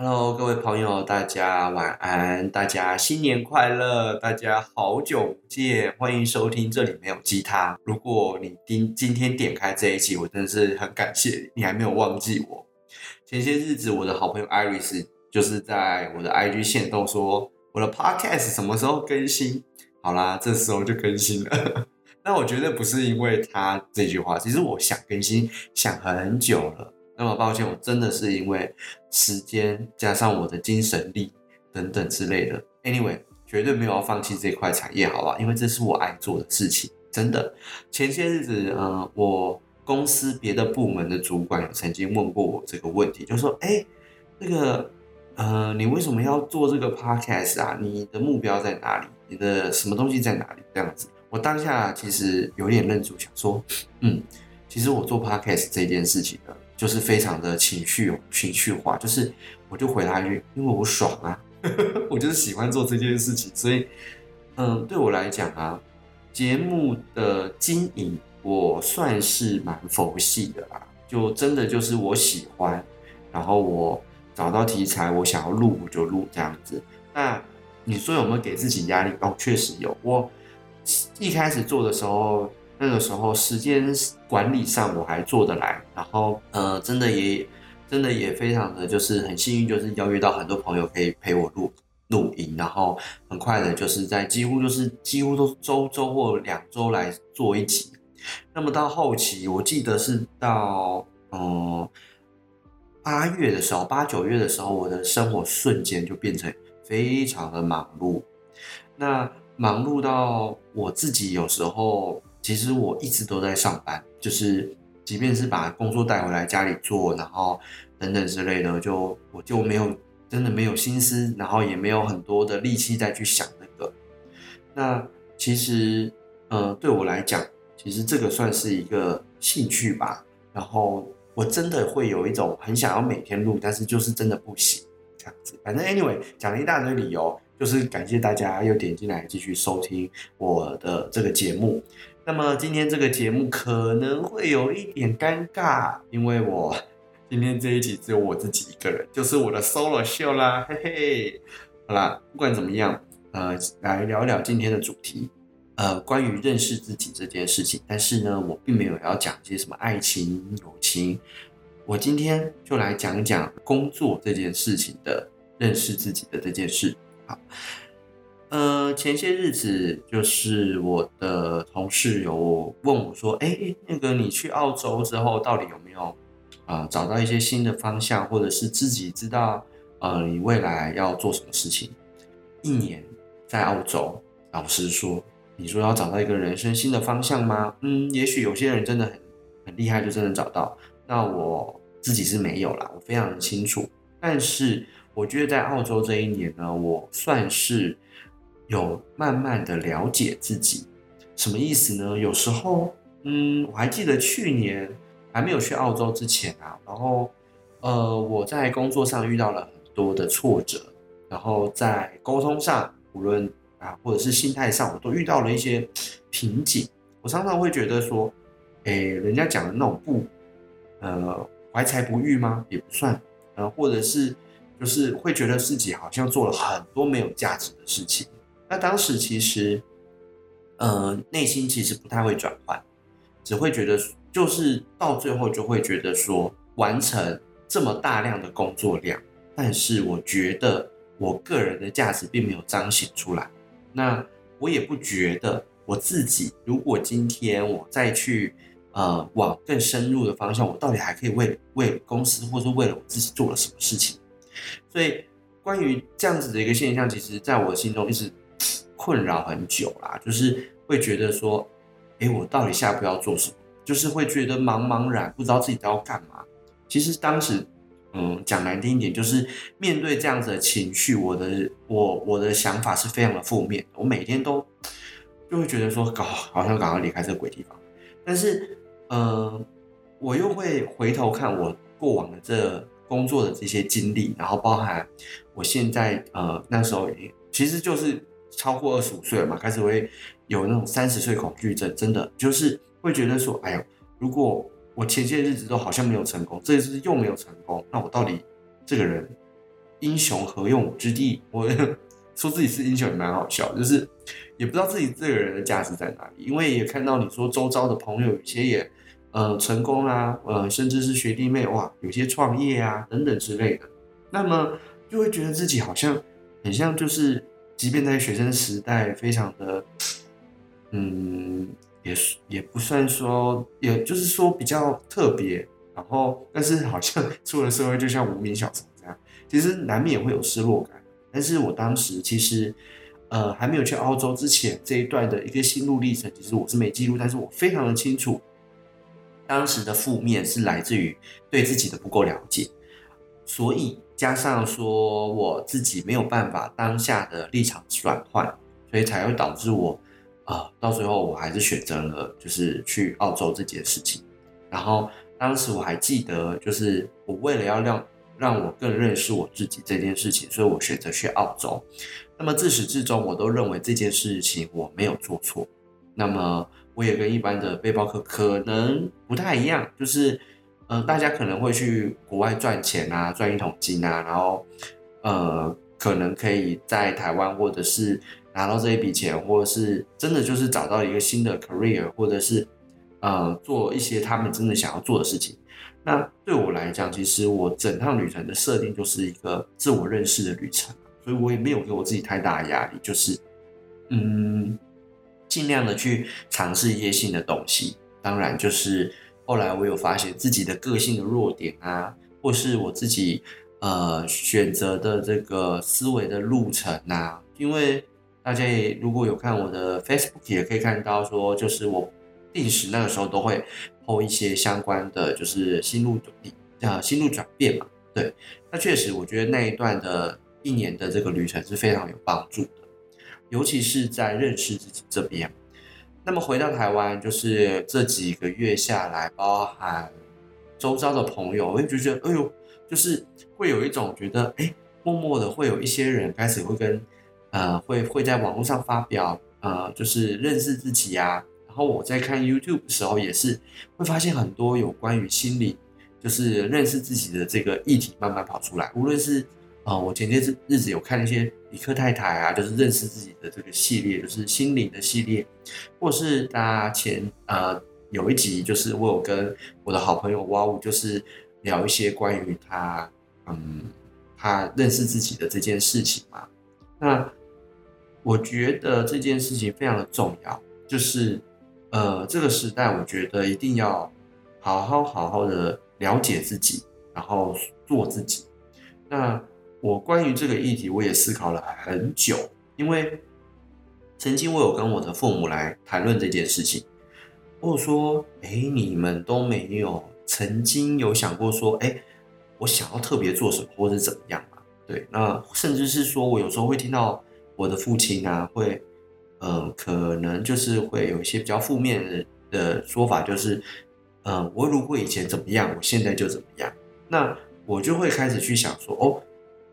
Hello，各位朋友，大家晚安，大家新年快乐，大家好久不见，欢迎收听这里没有鸡汤。如果你今今天点开这一期，我真的是很感谢你，还没有忘记我。前些日子，我的好朋友 Iris 就是在我的 IG 线动说，我的 Podcast 什么时候更新？好啦，这时候就更新了。那我觉得不是因为他这句话，其实我想更新，想很久了。那么抱歉，我真的是因为时间加上我的精神力等等之类的。Anyway，绝对没有要放弃这块产业，好吧？因为这是我爱做的事情，真的。前些日子，呃，我公司别的部门的主管有曾经问过我这个问题，就说：“哎，那个，呃，你为什么要做这个 podcast 啊？你的目标在哪里？你的什么东西在哪里？”这样子，我当下其实有点愣住，想说：“嗯，其实我做 podcast 这件事情呢。”就是非常的情绪情绪化，就是我就回答一句，因为我爽啊，我就是喜欢做这件事情，所以，嗯，对我来讲啊，节目的经营我算是蛮佛系的啦，就真的就是我喜欢，然后我找到题材，我想要录我就录这样子。那你说有没有给自己压力？哦，确实有。我一开始做的时候。那个时候时间管理上我还做得来，然后呃，真的也真的也非常的就是很幸运，就是邀约到很多朋友可以陪我录录音，然后很快的就是在几乎就是几乎都周周或两周来做一集。那么到后期，我记得是到嗯八月的时候，八九月的时候，我的生活瞬间就变成非常的忙碌。那忙碌到我自己有时候。其实我一直都在上班，就是即便是把工作带回来家里做，然后等等之类的，就我就没有真的没有心思，然后也没有很多的力气再去想那个。那其实，呃，对我来讲，其实这个算是一个兴趣吧。然后我真的会有一种很想要每天录，但是就是真的不行这样子。反正 anyway，讲了一大堆理由，就是感谢大家又点进来继续收听我的这个节目。那么今天这个节目可能会有一点尴尬，因为我今天这一集只有我自己一个人，就是我的 solo show 啦，嘿嘿。好啦，不管怎么样，呃，来聊聊今天的主题，呃，关于认识自己这件事情。但是呢，我并没有要讲一些什么爱情、友情，我今天就来讲讲工作这件事情的认识自己的这件事。好。呃，前些日子就是我的同事有问我说：“哎，那个你去澳洲之后，到底有没有啊、找到一些新的方向，或者是自己知道呃你未来要做什么事情？”一年在澳洲，老实说，你说要找到一个人生新的方向吗？嗯，也许有些人真的很很厉害，就真的找到。那我自己是没有啦，我非常的清楚。但是我觉得在澳洲这一年呢，我算是。有慢慢的了解自己，什么意思呢？有时候，嗯，我还记得去年还没有去澳洲之前啊，然后，呃，我在工作上遇到了很多的挫折，然后在沟通上，无论啊，或者是心态上，我都遇到了一些瓶颈。我常常会觉得说，诶，人家讲的那种不，呃，怀才不遇吗？也不算，呃，或者是就是会觉得自己好像做了很多没有价值的事情。那当时其实，呃，内心其实不太会转换，只会觉得就是到最后就会觉得说，完成这么大量的工作量，但是我觉得我个人的价值并没有彰显出来。那我也不觉得我自己，如果今天我再去呃往更深入的方向，我到底还可以为为公司或是为了我自己做了什么事情？所以关于这样子的一个现象，其实在我心中一直。困扰很久啦，就是会觉得说，诶，我到底下一步要做什么？就是会觉得茫茫然，不知道自己都要干嘛。其实当时，嗯，讲难听一点，就是面对这样子的情绪，我的我我的想法是非常的负面。我每天都就会觉得说，搞好像赶快离开这个鬼地方。但是，嗯，我又会回头看我过往的这工作的这些经历，然后包含我现在，呃，那时候其实就是。超过二十五岁了嘛，开始会有那种三十岁恐惧症，真的就是会觉得说，哎呦，如果我前些日子都好像没有成功，这一次又没有成功，那我到底这个人英雄何用武之地？我说自己是英雄也蛮好笑，就是也不知道自己这个人的价值在哪里。因为也看到你说周遭的朋友有些也呃成功啊，呃甚至是学弟妹哇，有些创业啊等等之类的，那么就会觉得自己好像很像就是，即便在学生时代非常的嗯，也也不算说，也就是说比较特别。然后，但是好像 出了社会，就像无名小卒这样，其实难免会有失落感。但是我当时其实，呃，还没有去澳洲之前这一段的一个心路历程，其实我是没记录，但是我非常的清楚，当时的负面是来自于对自己的不够了解，所以加上说我自己没有办法当下的立场转换，所以才会导致我，啊、呃，到最后我还是选择了就是去澳洲这件事情，然后。当时我还记得，就是我为了要让让我更认识我自己这件事情，所以我选择去澳洲。那么自始至终，我都认为这件事情我没有做错。那么我也跟一般的背包客可能不太一样，就是、呃，大家可能会去国外赚钱啊，赚一桶金啊，然后呃，可能可以在台湾或者是拿到这一笔钱，或者是真的就是找到一个新的 career，或者是。呃，做一些他们真的想要做的事情。那对我来讲，其实我整趟旅程的设定就是一个自我认识的旅程，所以我也没有给我自己太大的压力，就是嗯，尽量的去尝试一些新的东西。当然，就是后来我有发现自己的个性的弱点啊，或是我自己呃选择的这个思维的路程啊，因为大家如果有看我的 Facebook，也可以看到说，就是我。定时那个时候都会 po 一些相关的，就是心路呃心路转变嘛。对，那确实我觉得那一段的一年的这个旅程是非常有帮助的，尤其是在认识自己这边。那么回到台湾，就是这几个月下来，包含周遭的朋友，我就觉得，哎呦，就是会有一种觉得，哎，默默的会有一些人开始会跟呃会会在网络上发表，呃，就是认识自己呀、啊。然后我在看 YouTube 的时候，也是会发现很多有关于心理，就是认识自己的这个议题慢慢跑出来。无论是、呃，我前些日子有看一些李克太太啊，就是认识自己的这个系列，就是心灵的系列，或是大家前呃有一集，就是我有跟我的好朋友哇呜，就是聊一些关于他嗯他认识自己的这件事情嘛。那我觉得这件事情非常的重要，就是。呃，这个时代，我觉得一定要好好好好的了解自己，然后做自己。那我关于这个议题，我也思考了很久，因为曾经我有跟我的父母来谈论这件事情，或者说，哎，你们都没有曾经有想过说，哎，我想要特别做什么，或者怎么样嘛？对，那甚至是说我有时候会听到我的父亲啊，会。嗯，可能就是会有一些比较负面的的说法，就是，嗯，我如果以前怎么样，我现在就怎么样。那我就会开始去想说，哦，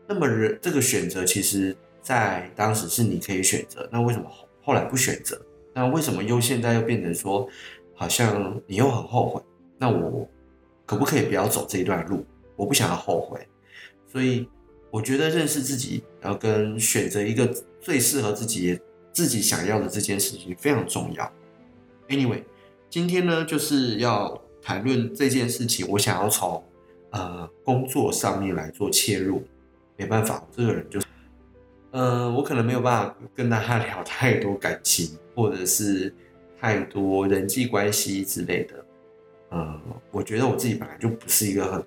那么人这个选择，其实在当时是你可以选择，那为什么后后来不选择？那为什么又现在又变成说，好像你又很后悔？那我可不可以不要走这一段路？我不想要后悔。所以我觉得认识自己，然后跟选择一个最适合自己。自己想要的这件事情非常重要。Anyway，今天呢就是要谈论这件事情，我想要从呃工作上面来做切入。没办法，这个人就是，呃，我可能没有办法跟大家聊太多感情，或者是太多人际关系之类的。呃，我觉得我自己本来就不是一个很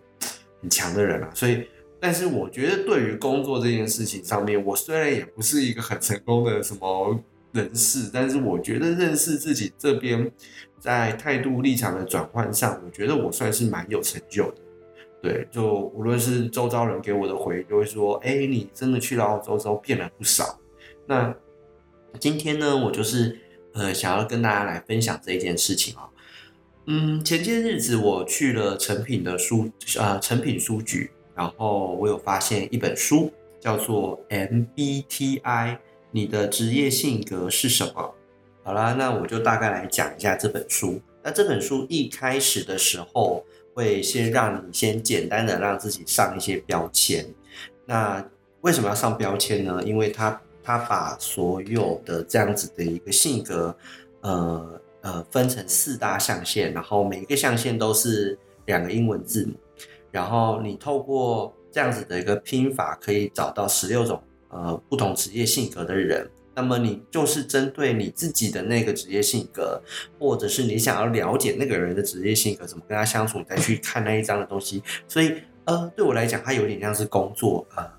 很强的人啊，所以。但是我觉得，对于工作这件事情上面，我虽然也不是一个很成功的什么人士，但是我觉得认识自己这边，在态度立场的转换上，我觉得我算是蛮有成就的。对，就无论是周遭人给我的回应，就会说：“哎，你真的去了澳洲之后变了不少。”那今天呢，我就是呃想要跟大家来分享这一件事情啊。嗯，前些日子我去了诚品的书啊，呃，诚品书局。然后我有发现一本书，叫做 MBTI，你的职业性格是什么？好啦，那我就大概来讲一下这本书。那这本书一开始的时候，会先让你先简单的让自己上一些标签。那为什么要上标签呢？因为他他把所有的这样子的一个性格，呃呃，分成四大象限，然后每一个象限都是两个英文字母，然后你透过这样子的一个拼法，可以找到十六种呃不同职业性格的人。那么你就是针对你自己的那个职业性格，或者是你想要了解那个人的职业性格，怎么跟他相处，你再去看那一张的东西。所以呃，对我来讲，它有点像是工作呃。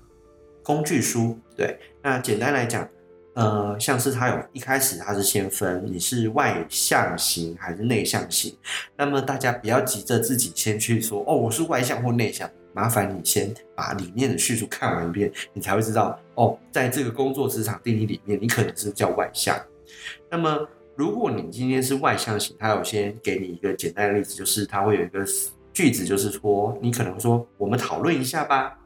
工具书，对，那简单来讲，呃，像是它有一开始它是先分你是外向型还是内向型，那么大家不要急着自己先去说哦，我是外向或内向，麻烦你先把里面的叙述看完一遍，你才会知道哦，在这个工作职场定义里面，你可能是叫外向。那么如果你今天是外向型，他有先给你一个简单的例子，就是他会有一个句子，就是说你可能说我们讨论一下吧。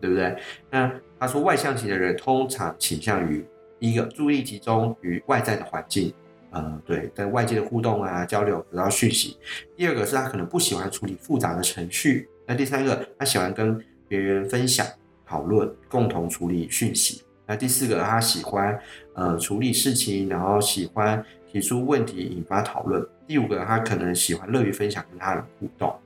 对不对？那他说外向型的人通常倾向于一个注意力集中于外在的环境，呃，对，跟外界的互动啊、交流得到讯息。第二个是他可能不喜欢处理复杂的程序。那第三个，他喜欢跟别人分享、讨论、共同处理讯息。那第四个，他喜欢呃处理事情，然后喜欢提出问题引发讨论。第五个，他可能喜欢乐于分享跟他人互动。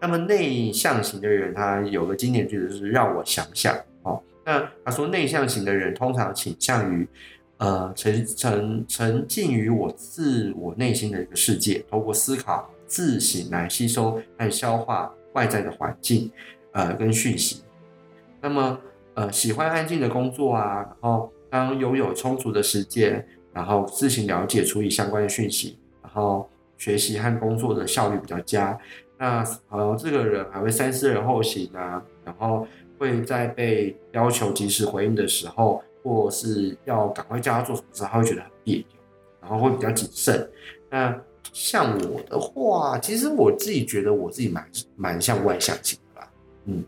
那么内向型的人，他有个经典句子是让我想想哦。那他说内向型的人通常倾向于呃沉沉沉浸于我自我内心的一个世界，通过思考自省来吸收和消化外在的环境呃跟讯息。那么呃喜欢安静的工作啊，然后当拥有充足的时间，然后自行了解处理相关的讯息，然后学习和工作的效率比较佳。那呃，这个人还会三思而后行啊，然后会在被要求及时回应的时候，或是要赶快叫他做什么事，他会觉得很别扭，然后会比较谨慎。那像我的话，其实我自己觉得我自己蛮蛮像外向型的吧，嗯。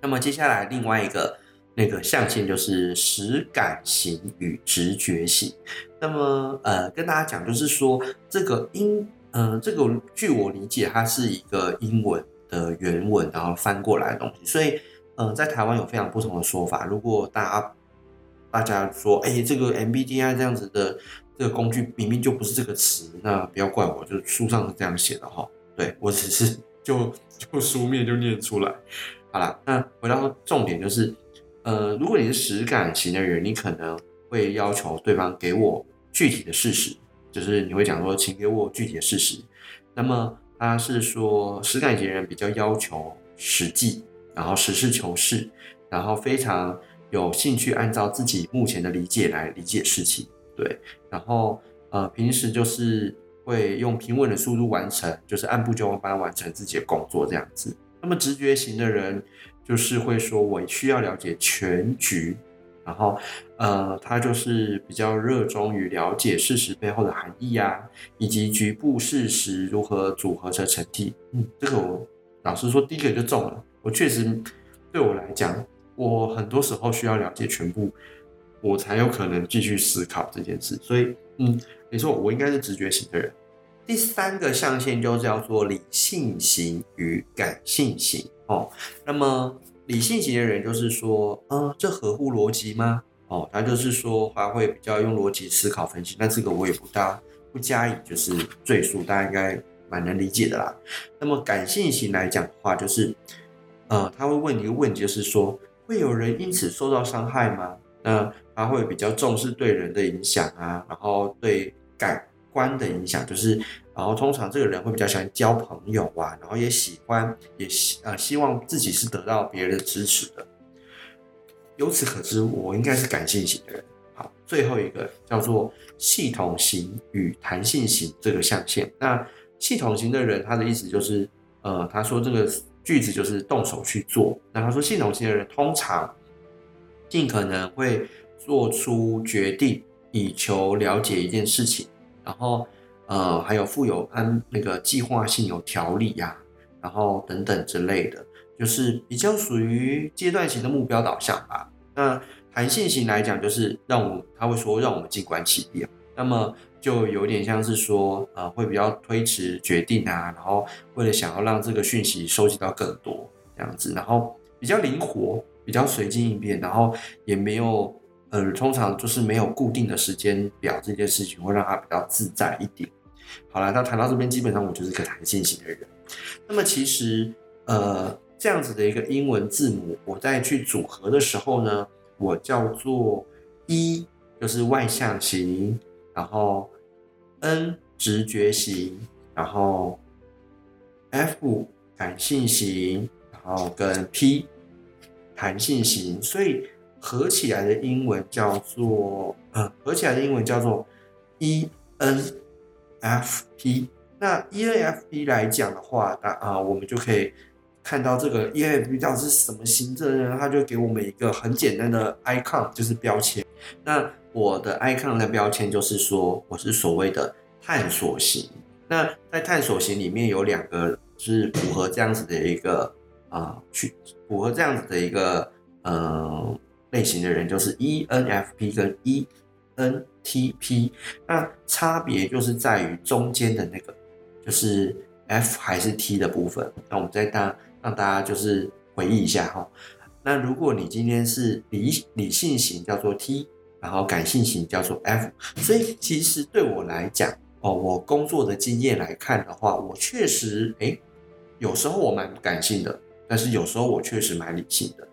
那么接下来另外一个那个象限就是实感型与直觉型。那么呃，跟大家讲就是说这个英。呃，这个据我理解，它是一个英文的原文，然后翻过来的东西。所以，呃，在台湾有非常不同的说法。如果大家大家说，哎，这个 MBTI 这样子的这个工具明明就不是这个词，那不要怪我，就是书上是这样写的哈。对，我只是 就就书面就念出来。好了，那回到重点就是，呃，如果你是实感型的人，你可能会要求对方给我具体的事实。就是你会讲说，请给我具体的事实。那么他是说，实感型人比较要求实际，然后实事求是，然后非常有兴趣按照自己目前的理解来理解事情。对，然后呃，平时就是会用平稳的速度完成，就是按部就班完成自己的工作这样子。那么直觉型的人就是会说，我需要了解全局。然后，呃，他就是比较热衷于了解事实背后的含义啊，以及局部事实如何组合成成体。嗯，这个我老实说，第一个就中了。我确实，对我来讲，我很多时候需要了解全部，我才有可能继续思考这件事。所以，嗯，没错，我应该是直觉型的人。第三个象限就叫做理性型与感性型哦。那么。理性型的人就是说，嗯，这合乎逻辑吗？哦，他就是说，他会比较用逻辑思考分析。那这个我也不大不加以就是赘述，大家应该蛮能理解的啦。那么感性型来讲的话，就是，呃，他会问一个问题，就是说，会有人因此受到伤害吗？那他会比较重视对人的影响啊，然后对感官的影响，就是。然后通常这个人会比较喜欢交朋友啊，然后也喜欢也希呃希望自己是得到别人的支持的。由此可知，我应该是感性型的人。好，最后一个叫做系统型与弹性型这个象限。那系统型的人，他的意思就是，呃，他说这个句子就是动手去做。那他说系统型的人通常尽可能会做出决定，以求了解一件事情，然后。呃，还有富有安那个计划性、有条理呀、然后等等之类的，就是比较属于阶段型的目标导向吧。那弹性型来讲，就是让我他会说让我们静观其变，那么就有点像是说，呃，会比较推迟决定啊，然后为了想要让这个讯息收集到更多这样子，然后比较灵活，比较随机应变，然后也没有呃，通常就是没有固定的时间表，这件事情会让他比较自在一点。好了，那谈到这边，基本上我就是个弹性型的人。那么其实呃，这样子的一个英文字母，我在去组合的时候呢，我叫做 E，就是外向型，然后 N 直觉型，然后 F 感性型，然后跟 P 弹性型，所以合起来的英文叫做，呃，合起来的英文叫做 E N F P。那 E N F P 来讲的话，那啊，我们就可以看到这个 E N F P 到底是什么型质呢？它就给我们一个很简单的 icon，就是标签。那我的 icon 的标签就是说，我是所谓的探索型。那在探索型里面有两个是符合这样子的一个啊，去符合这样子的一个呃类型的人，就是 ENFP 跟 ENTP。那差别就是在于中间的那个，就是 F 还是 T 的部分。那我们再大让大家就是回忆一下哈。那如果你今天是理理性型，叫做 T，然后感性型叫做 F。所以其实对我来讲。哦，我工作的经验来看的话，我确实，诶，有时候我蛮感性的，但是有时候我确实蛮理性的，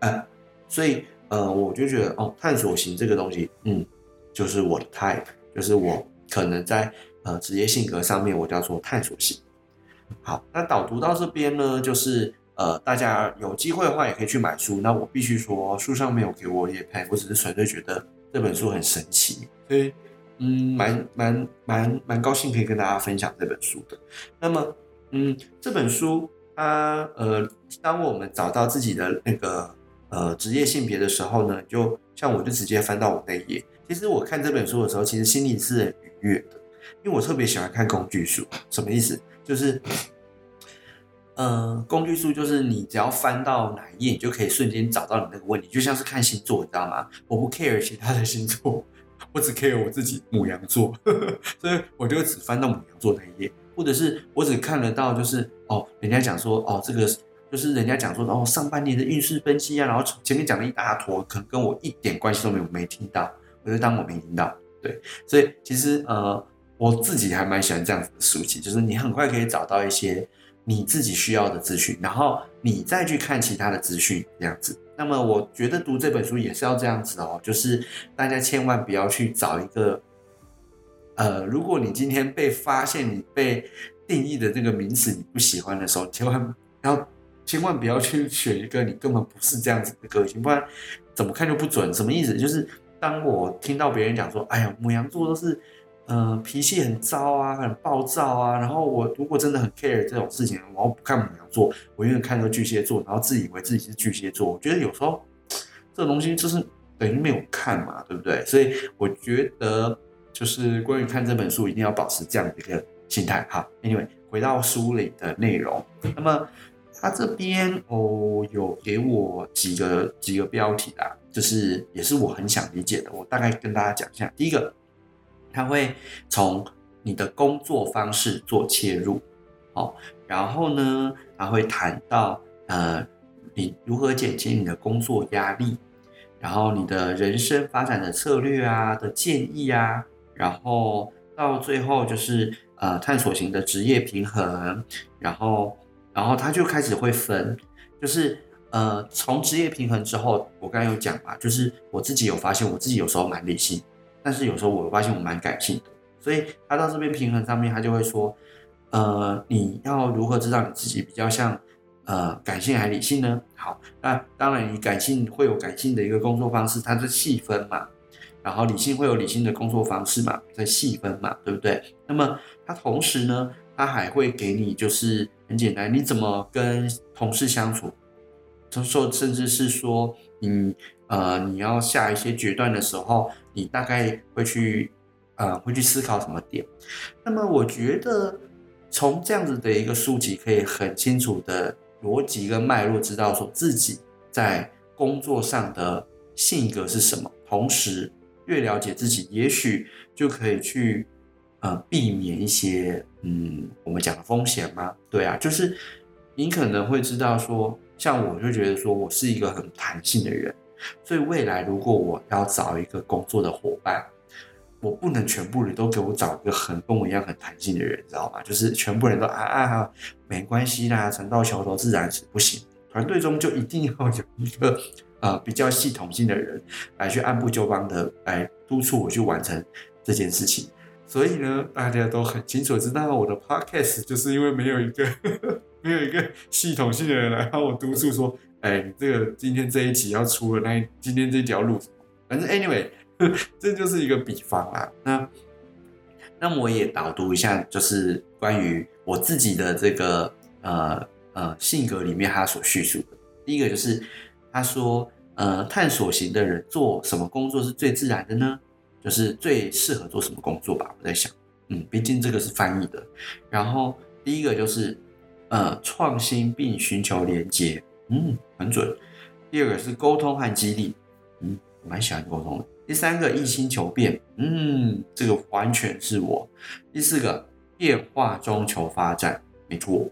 呃，所以，呃，我就觉得，哦，探索型这个东西，嗯，就是我的 type，就是我可能在呃职业性格上面，我叫做探索型。好，那导读到这边呢，就是呃，大家有机会的话也可以去买书。那我必须说，书上没有给我业配，我只是纯粹觉得这本书很神奇，所以。嗯，蛮蛮蛮蛮高兴可以跟大家分享这本书的。那么，嗯，这本书它呃，当我们找到自己的那个呃职业性别的时候呢，就像我就直接翻到我那一页。其实我看这本书的时候，其实心里是很愉悦的，因为我特别喜欢看工具书。什么意思？就是，呃，工具书就是你只要翻到哪一页，你就可以瞬间找到你那个问题，就像是看星座，你知道吗？我不 care 其他的星座。我只 care 我自己母羊座，所以我就只翻到母羊座那一页，或者是我只看得到就是哦，人家讲说哦，这个就是人家讲说哦，上半年的运势分析啊，然后前面讲了一大坨，可能跟我一点关系都没有，没听到，我就当我没听到。对，所以其实呃，我自己还蛮喜欢这样子的书籍，就是你很快可以找到一些你自己需要的资讯，然后你再去看其他的资讯，这样子。那么我觉得读这本书也是要这样子哦，就是大家千万不要去找一个，呃，如果你今天被发现你被定义的这个名词你不喜欢的时候，千万要千万不要去选一个你根本不是这样子的个性，不然怎么看就不准。什么意思？就是当我听到别人讲说，哎呀，母羊座都是。呃，脾气很糟啊，很暴躁啊。然后我如果真的很 care 这种事情，我要不看母羊座，我永远看到巨蟹座，然后自以为自己是巨蟹座。我觉得有时候这东西就是等于没有看嘛，对不对？所以我觉得就是关于看这本书，一定要保持这样的一个心态。好，Anyway，回到书里的内容，那么他这边哦有给我几个几个标题啦，就是也是我很想理解的，我大概跟大家讲一下。第一个。他会从你的工作方式做切入，哦，然后呢，他会谈到呃，你如何减轻你的工作压力，然后你的人生发展的策略啊的建议啊，然后到最后就是呃，探索型的职业平衡，然后，然后他就开始会分，就是呃，从职业平衡之后，我刚刚有讲嘛，就是我自己有发现，我自己有时候蛮理性。但是有时候我发现我蛮感性的，所以他到这边平衡上面，他就会说，呃，你要如何知道你自己比较像呃感性还理性呢？好，那当然你感性会有感性的一个工作方式，它是细分嘛，然后理性会有理性的工作方式嘛，在细分嘛，对不对？那么他同时呢，他还会给你就是很简单，你怎么跟同事相处，就说甚至是说你呃你要下一些决断的时候。你大概会去，呃，会去思考什么点？那么我觉得从这样子的一个书籍，可以很清楚的逻辑跟脉络，知道说自己在工作上的性格是什么。同时，越了解自己，也许就可以去，呃，避免一些，嗯，我们讲的风险吗？对啊，就是你可能会知道说，像我就觉得说我是一个很弹性的人，所以未来如果我要找一个工作的伙伴，我不能全部人都给我找一个很跟我一样很弹性的人，知道吗？就是全部人都啊啊，没关系啦，船到桥头自然直，不行。团队中就一定要有一个呃比较系统性的人来去按部就班的来督促我去完成这件事情。所以呢，大家都很清楚知道我的 podcast 就是因为没有一个 没有一个系统性的人来帮我督促说，哎，你这个今天这一集要出了，那今天这条路，反正 anyway，这就是一个比方啊。那那我也导读一下，就是关于我自己的这个呃呃性格里面他所叙述的。第一个就是他说，呃，探索型的人做什么工作是最自然的呢？就是最适合做什么工作吧？我在想，嗯，毕竟这个是翻译的。然后第一个就是，呃，创新并寻求连接，嗯，很准。第二个是沟通和激励，嗯，我蛮喜欢沟通的。第三个一心求变，嗯，这个完全是我。第四个变化中求发展，没错。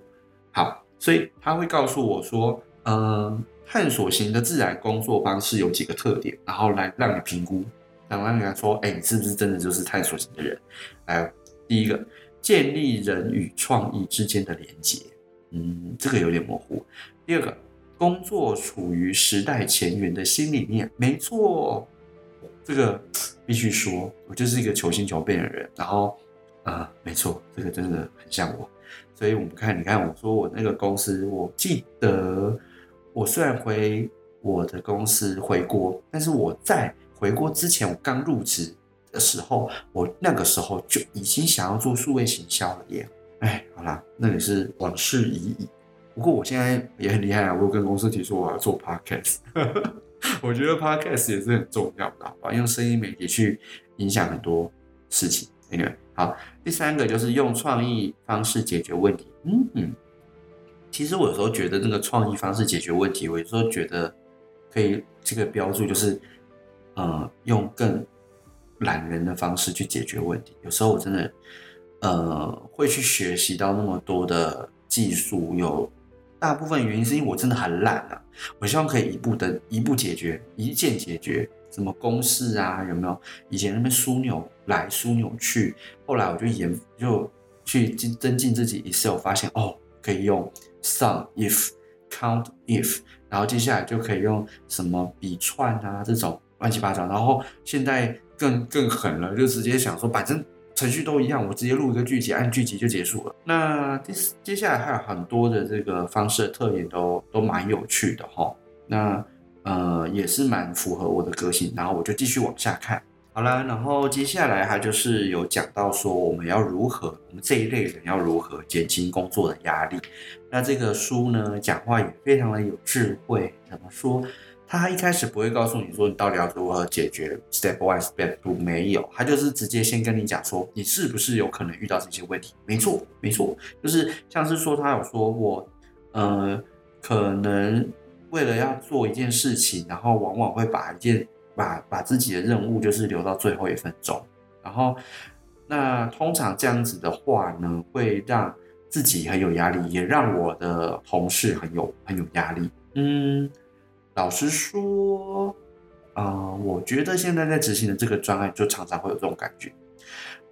好，所以他会告诉我说，嗯、探索型的自然工作方式有几个特点，然后来让你评估。然后跟他说：“哎，你是不是真的就是探索型的人？来，第一个，建立人与创意之间的连接，嗯，这个有点模糊。第二个，工作处于时代前沿的新理念，没错，这个必须说，我就是一个求新求变的人。然后，啊、呃，没错，这个真的很像我。所以我们看，你看，我说我那个公司，我记得我虽然回我的公司回国，但是我在。”回国之前，我刚入职的时候，我那个时候就已经想要做数位行销了耶。哎，好啦，那也是往事已矣。不过我现在也很厉害啊，我有跟公司提出我要做 podcast。我觉得 podcast 也是很重要的，用声音媒体去影响很多事情。另外好，第三个就是用创意方式解决问题。嗯嗯，其实我有时候觉得那个创意方式解决问题，我有时候觉得可以这个标注就是。呃，用更懒人的方式去解决问题。有时候我真的，呃，会去学习到那么多的技术。有大部分原因是因为我真的很懒啊。我希望可以一步的一步解决，一键解决。什么公式啊？有没有？以前那边枢纽来枢纽去，后来我就研就去增增进自己 Excel，发现哦，可以用 sum if count if，然后接下来就可以用什么笔串啊这种。乱七八糟，然后现在更更狠了，就直接想说，反正程序都一样，我直接录一个剧集，按剧集就结束了。那接接下来还有很多的这个方式特点都都蛮有趣的哈。那呃也是蛮符合我的个性，然后我就继续往下看。好了，然后接下来他就是有讲到说，我们要如何，我们这一类人要如何减轻工作的压力。那这个书呢，讲话也非常的有智慧，怎么说？他一开始不会告诉你说你到底要如何解决 step one step two 没有，他就是直接先跟你讲说你是不是有可能遇到这些问题。没错，没错，就是像是说他有说我，呃，可能为了要做一件事情，然后往往会把一件把把自己的任务就是留到最后一分钟，然后那通常这样子的话呢，会让自己很有压力，也让我的同事很有很有压力。嗯。老实说，啊、呃，我觉得现在在执行的这个专案，就常常会有这种感觉，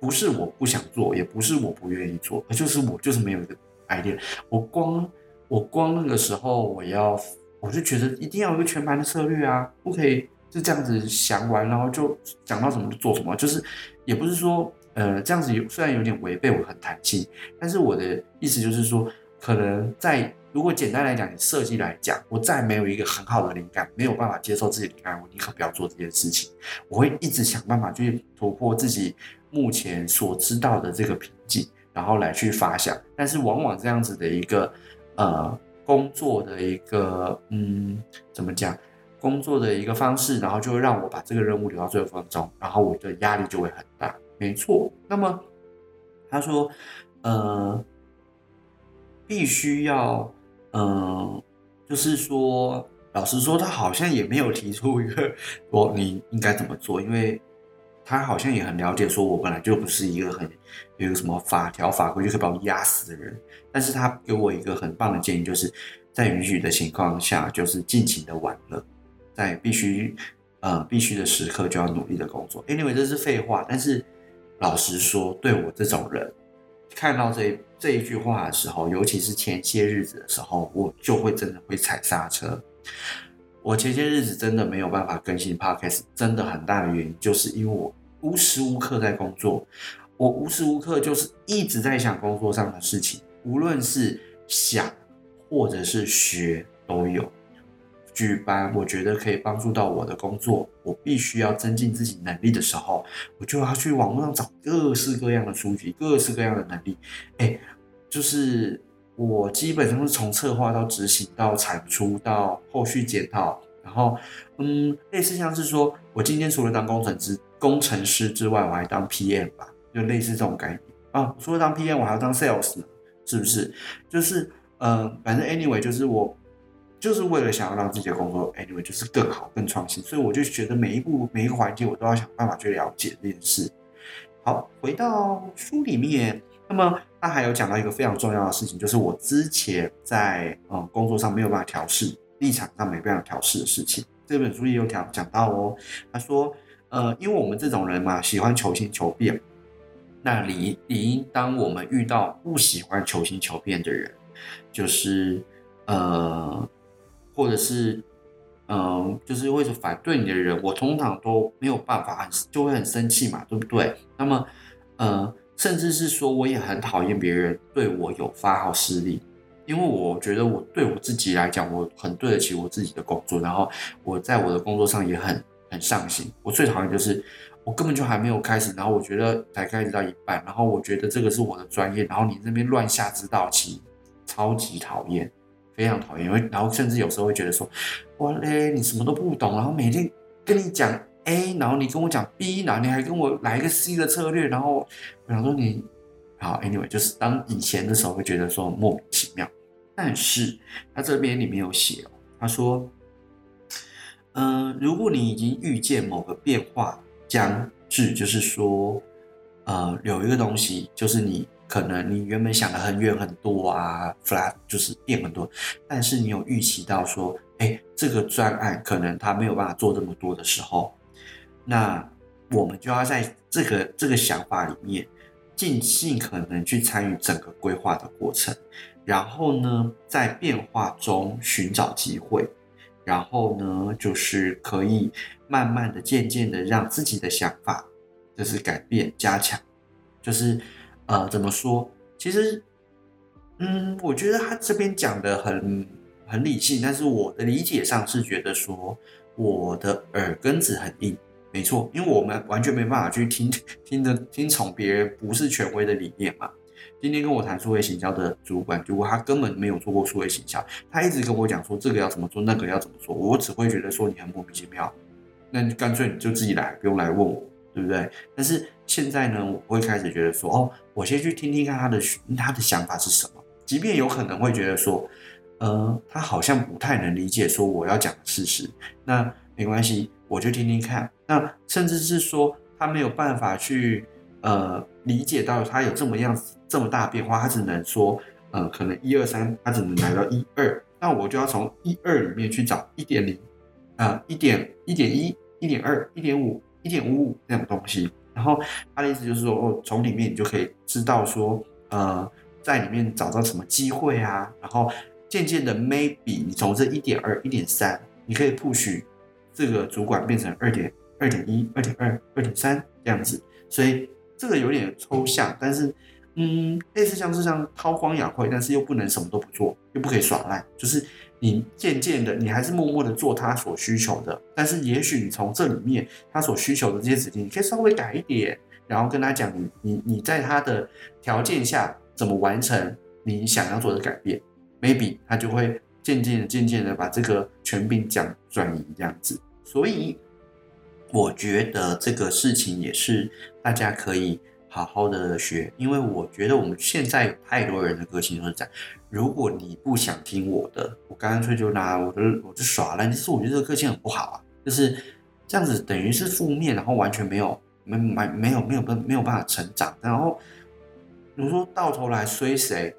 不是我不想做，也不是我不愿意做，而就是我就是没有一个 idea。我光我光那个时候，我要我就觉得一定要有一个全盘的策略啊，不可以就这样子想完，然后就想到什么就做什么，就是也不是说呃这样子有虽然有点违背我很弹性，但是我的意思就是说，可能在。如果简单来讲，你设计来讲，我再没有一个很好的灵感，没有办法接受自己的灵感，我宁可不要做这件事情。我会一直想办法去突破自己目前所知道的这个瓶颈，然后来去发想。但是往往这样子的一个呃工作的一个嗯怎么讲工作的一个方式，然后就会让我把这个任务留到最后分钟，然后我的压力就会很大。没错。那么他说呃必须要。嗯，就是说，老实说，他好像也没有提出一个说你应该怎么做，因为他好像也很了解，说我本来就不是一个很有一个什么法条法规就可以把我压死的人。但是他给我一个很棒的建议，就是在允许的情况下，就是尽情的玩乐，在必须呃必须的时刻就要努力的工作。Anyway，这是废话，但是老实说，对我这种人，看到这这一句话的时候，尤其是前些日子的时候，我就会真的会踩刹车。我前些日子真的没有办法更新 Podcast，真的很大的原因就是因为我无时无刻在工作，我无时无刻就是一直在想工作上的事情，无论是想或者是学都有。举办我觉得可以帮助到我的工作，我必须要增进自己能力的时候，我就要去网络上找各式各样的书籍，各式各样的能力。哎，就是我基本上是从策划到执行到产出到后续检讨，然后嗯，类似像是说我今天除了当工程师工程师之外，我还当 PM 吧，就类似这种概念啊。除了当 PM，我还要当 Sales，是不是？就是呃，反正 Anyway，就是我。就是为了想要让自己的工作，anyway，就是更好、更创新，所以我就觉得每一步、每一个环节，我都要想办法去了解这件事。好，回到书里面，那么他还有讲到一个非常重要的事情，就是我之前在嗯工作上没有办法调试，立场上没办法调试的事情。这本书也有讲讲到哦，他说，呃，因为我们这种人嘛，喜欢求新求变，那理理应当我们遇到不喜欢求新求变的人，就是呃。或者是，嗯、就是会是反对你的人，我通常都没有办法，很就会很生气嘛，对不对？那么，呃，甚至是说，我也很讨厌别人对我有发号施令，因为我觉得我对我自己来讲，我很对得起我自己的工作，然后我在我的工作上也很很上心。我最讨厌就是我根本就还没有开始，然后我觉得才开始到一半，然后我觉得这个是我的专业，然后你那边乱下指导棋，超级讨厌。非常讨厌，因为然后甚至有时候会觉得说，哇嘞，你什么都不懂，然后每天跟你讲 A，然后你跟我讲 B，然后你还跟我来一个 C 的策略，然后我想说你好，anyway，就是当以前的时候会觉得说莫名其妙，但是他这边里面有写哦，他说，嗯、如果你已经预见某个变化将至，就是说，呃，有一个东西就是你。可能你原本想的很远很多啊，flat 就是变很多，但是你有预期到说，哎，这个专案可能他没有办法做这么多的时候，那我们就要在这个这个想法里面尽尽可能去参与整个规划的过程，然后呢，在变化中寻找机会，然后呢，就是可以慢慢的、渐渐的让自己的想法就是改变、加强，就是。呃，怎么说？其实，嗯，我觉得他这边讲的很很理性，但是我的理解上是觉得说，我的耳根子很硬，没错，因为我们完全没办法去听听着听从别人不是权威的理念嘛。今天跟我谈数位行销的主管，如果他根本没有做过数位行销，他一直跟我讲说这个要怎么做，那个要怎么做，我只会觉得说你很莫名其妙，那干脆你就自己来，不用来问我，对不对？但是现在呢，我会开始觉得说，哦。我先去听听看他的他的想法是什么，即便有可能会觉得说，呃，他好像不太能理解说我要讲的事实，那没关系，我就听听看。那甚至是说他没有办法去呃理解到他有这么样子这么大变化，他只能说，呃，可能一二三，他只能来到一二，那我就要从一二里面去找一点零，啊，一点一点一，一点二，一点五，一点五五这样的东西。然后他的意思就是说，哦，从里面你就可以知道说，呃，在里面找到什么机会啊。然后渐渐的，maybe 你从这一点二、一点三，你可以 push 这个主管变成二点二点一、二点二、二点三这样子。所以这个有点抽象，但是嗯，类似像是像韬光养晦，但是又不能什么都不做，又不可以耍赖，就是。你渐渐的，你还是默默的做他所需求的，但是也许你从这里面他所需求的这些指令，你可以稍微改一点，然后跟他讲你你你在他的条件下怎么完成你想要做的改变，maybe 他就会渐渐的渐渐的把这个权柄讲转移这样子，所以我觉得这个事情也是大家可以。好好的学，因为我觉得我们现在有太多人的个性都是这样。如果你不想听我的，我干脆就拿我的我就耍赖。其实我觉得这个个性很不好啊，就是这样子，等于是负面，然后完全没有没没没有没有办没有办法成长。然后你说到头来衰谁？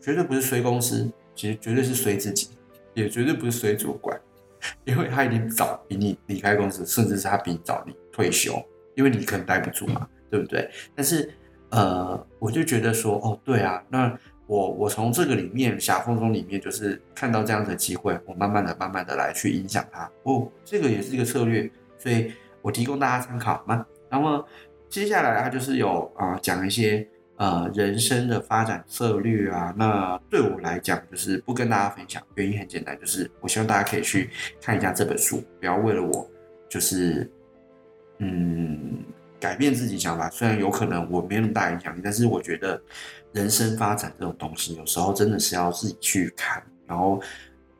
绝对不是衰公司，其实绝对是衰自己，也绝对不是衰主管，因为他已经早比你离开公司，甚至是他比你早你退休，因为你可能待不住嘛，对不对？但是呃，我就觉得说，哦，对啊，那我我从这个里面狭缝中里面，就是看到这样的机会，我慢慢的、慢慢的来去影响他。哦，这个也是一个策略，所以我提供大家参考嘛。那么接下来他就是有啊、呃、讲一些呃人生的发展策略啊。那对我来讲，就是不跟大家分享，原因很简单，就是我希望大家可以去看一下这本书，不要为了我就是嗯。改变自己想法，虽然有可能我没那么大影响力，但是我觉得人生发展这种东西，有时候真的是要自己去看。然后，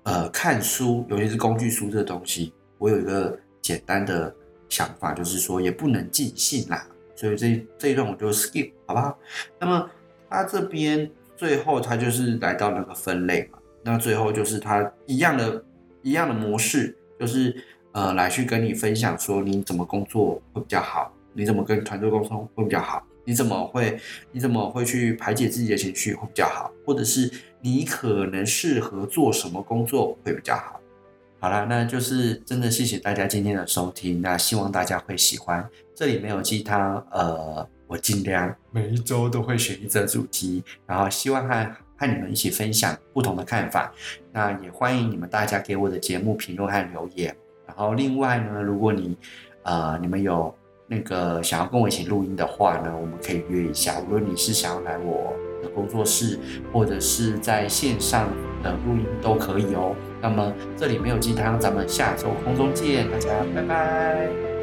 呃，看书，尤其是工具书这东西，我有一个简单的想法，就是说也不能尽信啦。所以这这一段我就 skip，好不好？那么他这边最后他就是来到那个分类嘛，那最后就是他一样的一样的模式，就是呃来去跟你分享说你怎么工作会比较好。你怎么跟团队沟通会比较好？你怎么会你怎么会去排解自己的情绪会比较好？或者是你可能适合做什么工作会比较好？好啦，那就是真的谢谢大家今天的收听，那希望大家会喜欢。这里没有鸡汤，呃，我尽量每一周都会选一则主题，然后希望和和你们一起分享不同的看法。那也欢迎你们大家给我的节目评论和留言。然后另外呢，如果你呃你们有那个想要跟我一起录音的话呢，我们可以约一下。无论你是想要来我的工作室，或者是在线上的录音都可以哦。那么这里没有鸡汤，咱们下周空中见，大家拜拜。